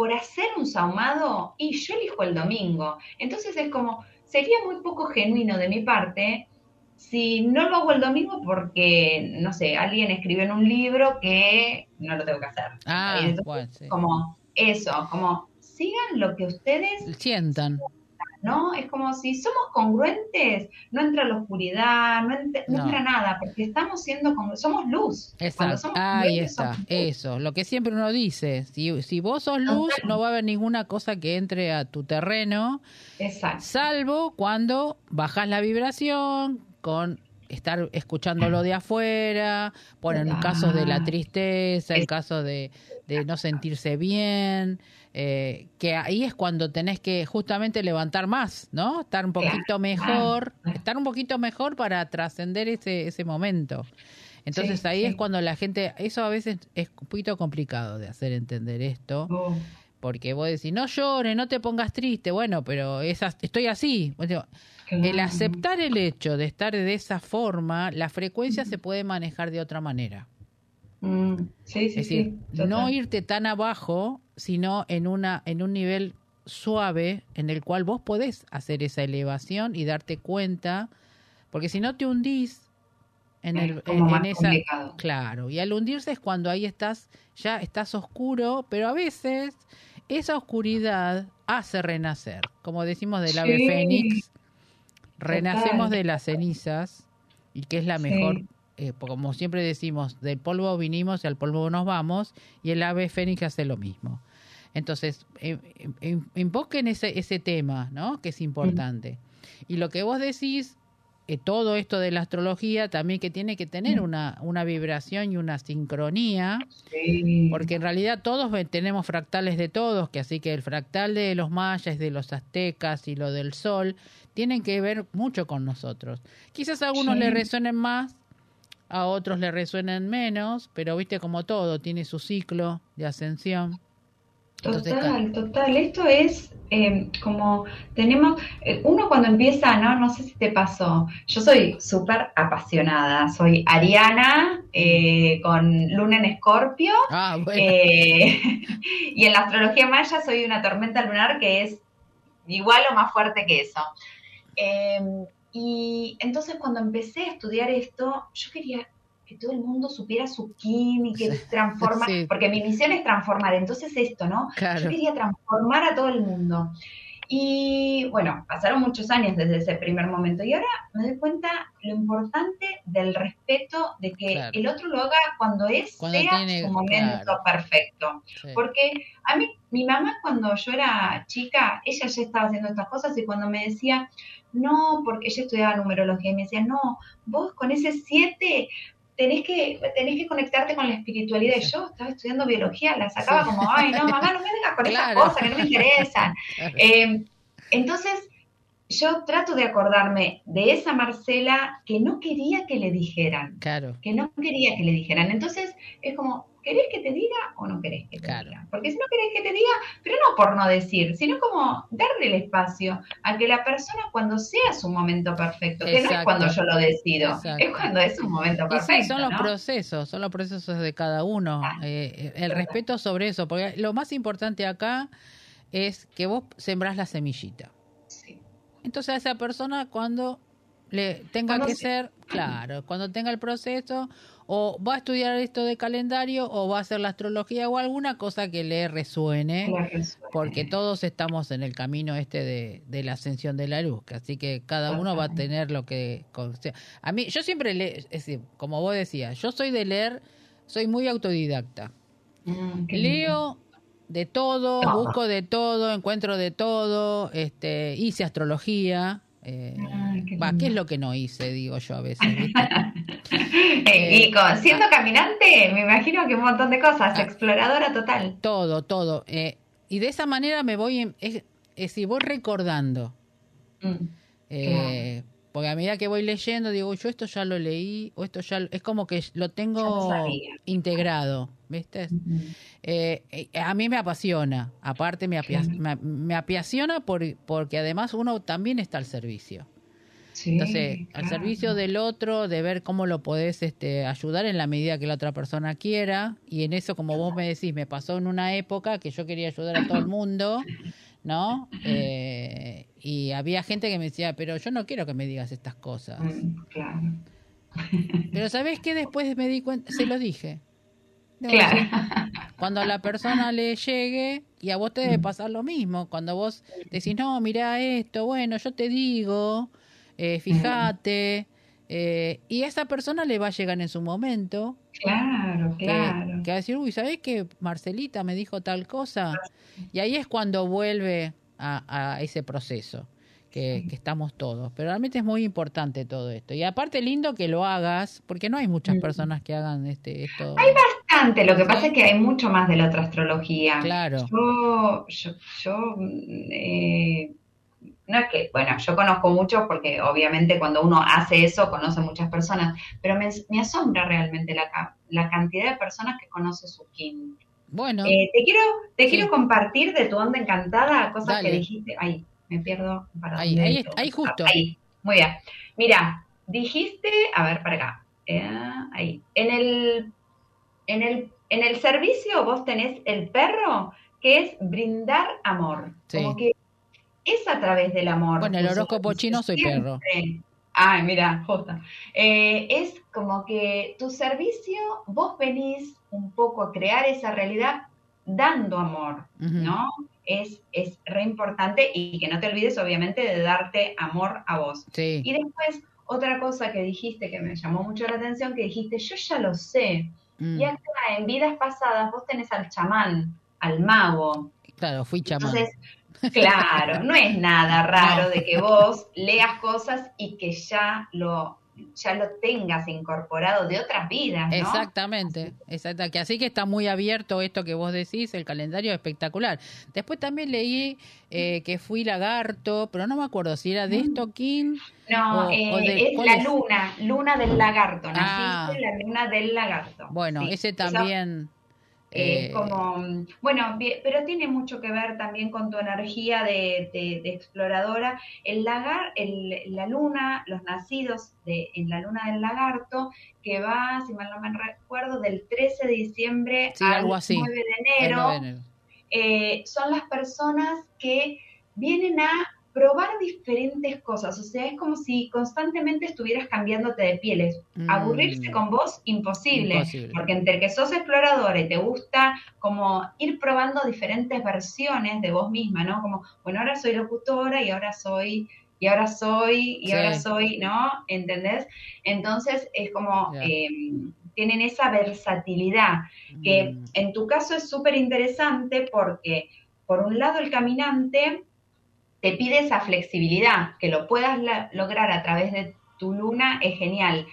por hacer un sahumado, y yo elijo el domingo. Entonces es como, sería muy poco genuino de mi parte si no lo hago el domingo porque, no sé, alguien escribió en un libro que no lo tengo que hacer. Ah, Entonces, bueno, sí. Como eso, como sigan lo que ustedes, Sientan. ¿No? Es como si somos congruentes, no entra la oscuridad, no, ent- no No. entra nada, porque estamos siendo, congru- somos luz. Exacto. somos Ahí está. somos. Eso. Lo que siempre uno dice. Si, si vos sos luz, no va a haber ninguna cosa que entre a tu terreno, Exacto. salvo cuando bajas la vibración con estar escuchándolo de afuera, por en casos de la tristeza, en casos de, de no sentirse bien, eh, que ahí es cuando tenés que justamente levantar más, ¿no? Estar un poquito mejor, estar un poquito mejor para trascender ese, ese momento. Entonces Sí, ahí sí. es cuando la gente, eso a veces es un poquito complicado de hacer entender esto, Oh, porque vos decís, no llores, no te pongas triste, bueno, pero es as- estoy así. Bueno, el aceptar el hecho de estar de esa forma, la frecuencia se puede manejar de otra manera. Mm, sí, sí, Es decir, total. no irte tan abajo, sino en una en un nivel suave en el cual vos podés hacer esa elevación y darte cuenta, porque si no te hundís en, el, en, en esa... complicado. Claro, y al hundirse es cuando ahí estás, ya estás oscuro, pero a veces esa oscuridad hace renacer, como decimos del ave fénix, renacemos Total. de las cenizas y que es la Sí. mejor, eh, como siempre decimos, del polvo vinimos y al polvo nos vamos, y el ave fénix hace lo mismo. Entonces, eh, eh, invoquen ese, ese tema, ¿no? Que es importante. Y lo que vos decís, eh, todo esto de la astrología también que tiene que tener una, una vibración y una sincronía, Sí. porque en realidad todos tenemos fractales de todos, que así que el fractal de los mayas, de los aztecas y lo del sol, tienen que ver mucho con nosotros. Quizás a algunos Sí. le resuenen más, a otros le resuenen menos, pero viste como todo, tiene su ciclo de ascensión. Entonces, Total, total. Esto es eh, como tenemos, eh, uno cuando empieza, ¿no? No sé si te pasó, yo soy súper apasionada, soy ariana eh, con luna en escorpio Ah, bueno. eh, y en la astrología maya soy una tormenta lunar que es igual o más fuerte que eso. Y entonces cuando empecé a estudiar esto, yo quería que todo el mundo supiera su kin y que Sí. transforma, Sí. porque mi misión es transformar, entonces esto, ¿no? Claro. Yo quería transformar a todo el mundo. Y bueno, pasaron muchos años desde ese primer momento y ahora me doy cuenta lo importante del respeto de que Claro. el otro lo haga cuando es Cuando sea tiene- su momento claro. perfecto. Sí. Porque a mí, mi mamá cuando yo era chica, ella ya estaba haciendo estas cosas y cuando me decía, no, porque ella estudiaba numerología y me decía, no, vos con ese 7 tenés que, tenés que conectarte con la espiritualidad. Y yo estaba estudiando biología, la sacaba Sí. como, ay, no, mamá, no me vengas con esas Claro. cosas que no me interesan. Claro. Eh, entonces, yo trato de acordarme de esa Marcela que no quería que le dijeran, Claro. que no quería que le dijeran. Entonces, es como, ¿querés que te diga o no querés que te Claro. diga? Porque si no querés que te diga, pero no por no decir, sino como darle el espacio a que la persona cuando sea su momento perfecto, que no es cuando yo lo decido, Exacto. es cuando es un momento perfecto. sí, son los ¿no? procesos, son los procesos de cada uno. Ah, Eh, eh, el respeto sobre eso, porque lo más importante acá es que vos sembrás la semillita. Sí. Entonces a esa persona cuando le tenga Cuando que se- ser, claro, cuando tenga el proceso, o va a estudiar esto de calendario, o va a hacer la astrología, o alguna cosa que le resuene, porque todos estamos en el camino este de, de la ascensión de la luz, así que cada uno va a tener lo que... con- o sea, A mí, yo siempre leo, es decir, como vos decías, yo soy de leer, soy muy autodidacta. Mm. Leo de todo, Todo. busco de todo, encuentro de todo, este, hice astrología. Eh, Ay, qué va, lindo. ¿qué es lo que no hice? Digo yo a veces. Eh, y con- siendo caminante, me imagino que un montón de cosas, Ah. exploradora total. todo, todo. Eh, y de esa manera me voy, es, es decir, voy recordando. Mm, Eh, Porque a medida que voy leyendo, digo, yo esto ya lo leí, o esto ya lo- es como que lo tengo integrado, ¿viste? Eh, eh, a mí me apasiona, aparte me, apia- me, me apasiona por, porque además uno también está al servicio. Sí, Entonces, al servicio del otro, de ver cómo lo podés este, ayudar en la medida que la otra persona quiera. Y en eso, como vos me decís, me pasó en una época que yo quería ayudar a todo el mundo, ¿no? Eh, y había gente que me decía, pero yo no quiero que me digas estas cosas. Mm, Claro. Pero ¿sabés qué? Después me di cuenta, se lo dije. Debo Claro. decir, Cuando a la persona le llegue, y a vos te debe pasar lo mismo, cuando vos decís, no, mira esto, bueno, yo te digo, eh, fíjate, eh, y a esa persona le va a llegar en su momento, Claro, claro. que va a decir, uy, ¿sabés que Marcelita me dijo tal cosa? Y ahí es cuando vuelve a, a ese proceso. Que, que estamos todos, pero realmente es muy importante todo esto. Y aparte lindo que lo hagas, porque no hay muchas Mm. personas que hagan este esto. Bastante, lo que pasa es que hay mucho más de la otra astrología. Claro. Yo, yo, yo, mm, eh, no es que, bueno, yo conozco muchos porque obviamente cuando uno hace eso conoce muchas personas, pero me, me asombra realmente la, la cantidad de personas que conoce su kin. Bueno, Eh, te quiero, te Sí. quiero compartir de tu onda encantada cosas Dale. que dijiste. Ahí, me pierdo. para Ahí, ahí ahí justo. Ahí, muy bien. Mira, dijiste, a ver, para acá. Eh, ahí. En el, en el, en el servicio vos tenés el perro que es brindar amor. Sí. Como que es a través del amor. Bueno, el tu horóscopo chino soy perro. Ay, mira, justo. Eh, es como que tu servicio, vos venís un poco a crear esa realidad dando amor. ¿no? Es, es re importante y que no te olvides, obviamente, de darte amor a vos. sí, Y después, otra cosa que dijiste que me llamó mucho la atención, que dijiste, yo ya lo sé. mm, Y acá, en vidas pasadas, vos tenés al chamán, al mago. claro, fui chamán. Entonces, claro, no es nada raro de que vos leas cosas y que ya lo, ya lo tengas incorporado de otras vidas, ¿no? Exactamente, exacta, que así que está muy abierto esto que vos decís, el calendario es espectacular. Después también leí eh, que fui lagarto, pero no me acuerdo si era de esto, Kim. No, O- eh, o de- es ¿cuál la es? luna, luna del lagarto. Naciste Ah. la luna del lagarto. Bueno, Sí, ese también. Eh, eh, como, bueno, pero tiene mucho que ver también con tu energía de, de- de exploradora. El lagar, el, la luna, los nacidos de, en la luna del lagarto, que va, si mal no me recuerdo, del 13 de diciembre Sí, al algo así. 9 de el enero, nueve de enero. eh, son las personas que vienen a probar diferentes cosas, o sea, es como si constantemente estuvieras cambiándote de pieles. Mm. Aburrirse con vos, imposible, Imposible. porque entre que sos exploradora y te gusta como ir probando diferentes versiones de vos misma, ¿no? Como, bueno, ahora soy locutora y ahora soy, y ahora soy, y Sí. ahora soy, ¿no? ¿Entendés? Entonces es como, eh, tienen esa versatilidad que Mm. en tu caso es súper interesante porque, por un lado, el caminante te pide esa flexibilidad, que lo puedas lograr a través de tu luna es genial.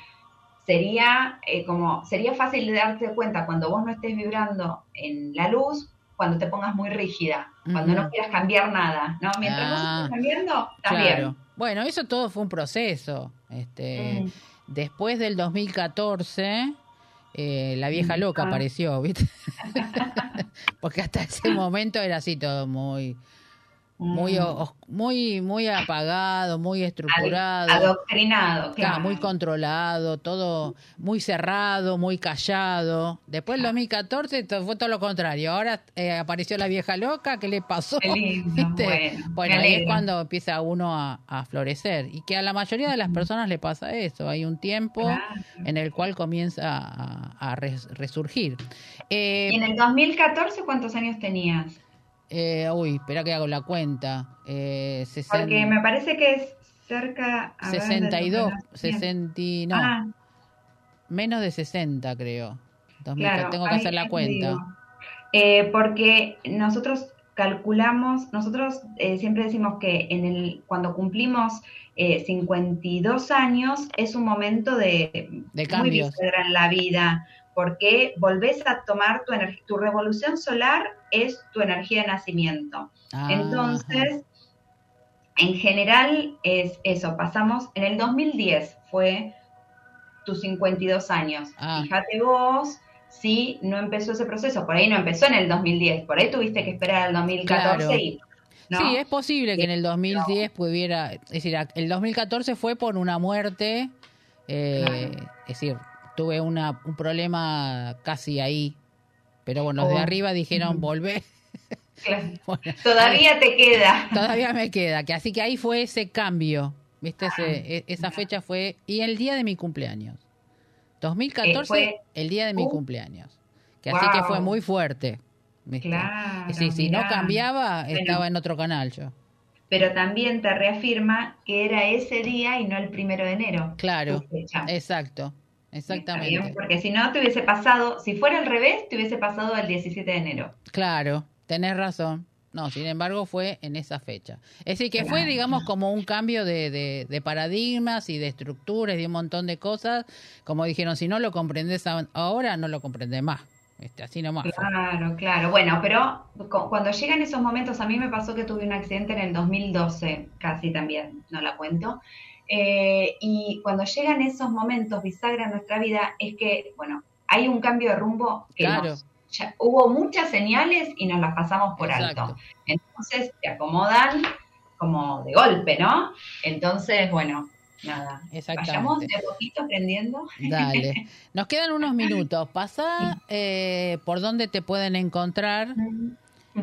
Sería eh, como, sería fácil de darte cuenta cuando vos no estés vibrando en la luz, cuando te pongas muy rígida, cuando no quieras cambiar nada, ¿no? Mientras vos Ah, estés cambiando, estás Claro. Bueno, eso todo fue un proceso. Este, bien. Después del 2014, eh, la vieja loca ah. apareció, ¿viste? Porque hasta ese momento era así todo muy, muy, Mm. os- muy, muy apagado, muy estructurado. Adoctrinado, Claro, muy controlado, todo muy cerrado, muy callado. Después del 2014 to- fue todo lo contrario. Ahora eh, apareció la vieja loca, ¿qué le pasó? Qué bueno, ahí es cuando empieza uno a, a florecer. Y que a la mayoría de las personas le pasa eso. Hay un tiempo Claro. en el cual comienza a, a res- resurgir. Eh, ¿Y en el 2014 cuántos años tenías? Eh, uy, espera que hago la cuenta. Eh, sesen- Porque me parece que es cerca... a ver, de tu 62, relación. 60, y- no, Ah, menos de 60 creo. 2000, claro. tengo que hacer la cuenta. Eh, porque nosotros calculamos, nosotros eh, siempre decimos que en el cuando cumplimos eh, 52 años es un momento de, De cambios. en la vida, porque volvés a tomar tu energía, tu revolución solar es tu energía de nacimiento. Ah, Entonces, en general es eso, pasamos, en el 2010 fue tus 52 años. Ah. Fíjate vos si no empezó ese proceso, por ahí no empezó en el 2010, por ahí tuviste que esperar al 2014 Claro. y... ¿no? Sí, es posible que en el 2010 pudiera, es decir, el 2014 fue por una muerte, eh, Claro. es decir, tuve una, un problema casi ahí, pero bueno, los de Oh. arriba dijeron, volvé, Claro. Bueno, Todavía te queda. todavía me queda, que así que ahí fue ese cambio, viste, Ah, Ese- e- esa fecha fue, y el día de mi cumpleaños, 2014, Eh, fue- el día de mi Uh. cumpleaños, que así que fue muy fuerte. ¿viste? Claro, Sí, si no cambiaba, Bueno. estaba en otro canal yo. Pero también te reafirma que era ese día y no el primero de enero. Claro, exacto, Bien, exactamente. Porque si no te hubiese pasado, si fuera al revés, te hubiese pasado el 17 de enero. Claro, tenés razón. No, sin embargo fue en esa fecha. Es decir, que fue, digamos, como un cambio de, de- de paradigmas y de estructuras y de un montón de cosas. Como dijeron, si no lo comprendes ahora, no lo comprendes más. Este, así nomás. Claro, claro. Bueno, pero cu- cuando llegan esos momentos, a mí me pasó que tuve un accidente en el 2012, casi también, no la cuento. Eh, y cuando llegan esos momentos bisagra en nuestra vida, es que, bueno, hay un cambio de rumbo que Claro. nos- ya hubo muchas señales y nos las pasamos por Exacto. alto. Entonces te acomodan como de golpe, ¿no? Entonces, bueno, nada. Exactamente. Vayamos de poquito aprendiendo. Dale. Nos quedan unos minutos. Pasa eh, por dónde te pueden encontrar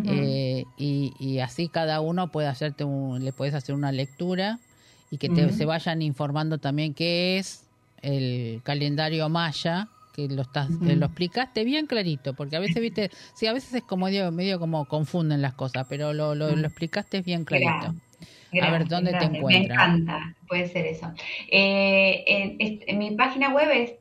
eh, y, y así cada uno puede hacerte un, le puedes hacer una lectura y que te, se vayan informando también qué es el calendario maya que lo estás lo explicaste bien clarito porque a veces viste sí a veces es como medio, medio como confunden las cosas pero lo, lo, lo explicaste bien clarito A ver, ¿dónde te gracias. encuentran? Me encanta, puede ser eso. Eh, en mi página web es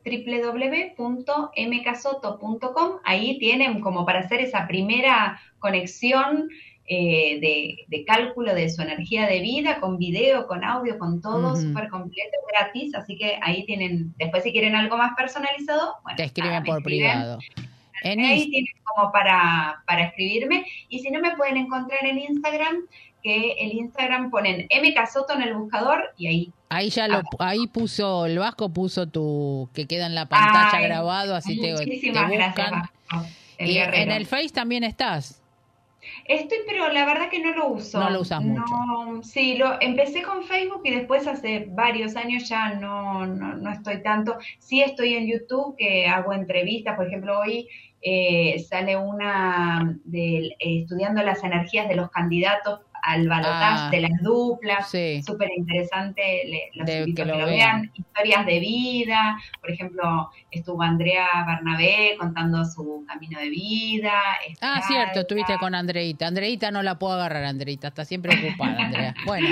www.mcasoto.com. Ahí tienen como para hacer esa primera conexión eh, de, de cálculo de su energía de vida, con video, con audio, con todo, Ujú. súper completo, gratis. Así que ahí tienen, después si quieren algo más personalizado, bueno, te escriben nada, por privado en Ahí tienen como para, para escribirme. Y si no, me pueden encontrar en Instagram, que el Instagram ponen mcasoto en el buscador y ahí. ahí ya lo ahí puso el Vasco puso tu que queda en la pantalla Ay, grabado así te, te Muchísimas gracias. buscan Vasco, el y guerrero. en el Face también estás Estoy, pero la verdad que no lo uso. No lo usas mucho. No, sí, lo empecé con Facebook y después hace varios años ya no, no, no estoy tanto. Sí estoy en YouTube que hago entrevistas, por ejemplo, hoy eh, sale una de eh, estudiando las energías de los candidatos al balotaje Ah. de las duplas. Sí. Súper interesante, le- los De invito que a que lo vean. vean. Historias de vida, por ejemplo, estuvo Andrea Bernabé contando su camino de vida. Ah, cierto, estuviste con Andreita. Andreita no la puedo agarrar, Andreita, está siempre ocupada, Andrea. Bueno,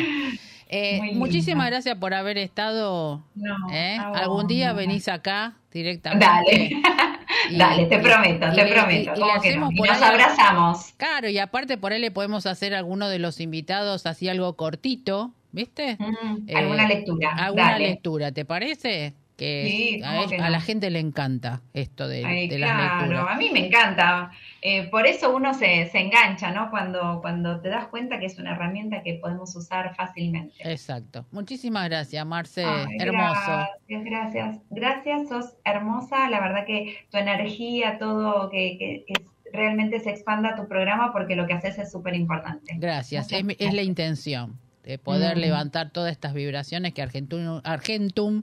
eh, muchísimas gracias por haber estado. No, ¿eh? Algún día venís acá directamente. Dale, dale, te prometo, y te prometo. y- por nos ahí- abrazamos. Claro, y aparte por ahí le podemos hacer a alguno de los invitados así algo cortito, ¿viste? Mm, Eh, alguna lectura. Alguna dale. lectura, ¿te parece? Que Sí, a, la gente le encanta esto de, Ay, de las claro, lecturas. a mí me encanta. Eh, por eso uno se, se engancha, ¿no? Cuando, cuando te das cuenta que es una herramienta que podemos usar fácilmente. Exacto. Muchísimas gracias, Marce. Ay, Hermoso. Gracias, gracias. Gracias, sos hermosa. La verdad que tu energía, todo, que, que, que realmente se expanda tu programa porque lo que haces es súper importante. Gracias. Es, es la intención de poder Mm. levantar todas estas vibraciones que Argentum, Argentum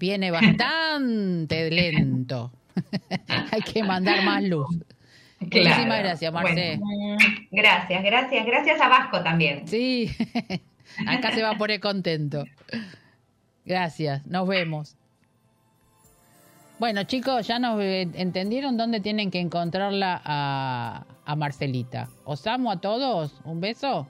viene bastante lento. Hay que mandar más luz. Muchísimas gracias, Marce. Bueno, gracias, gracias. Gracias a Vasco también. Sí, acá se va a poner contento. Gracias, nos vemos. Bueno, chicos, ya nos entendieron dónde tienen que encontrarla a, a Marcelita. Os amo a todos. Un beso.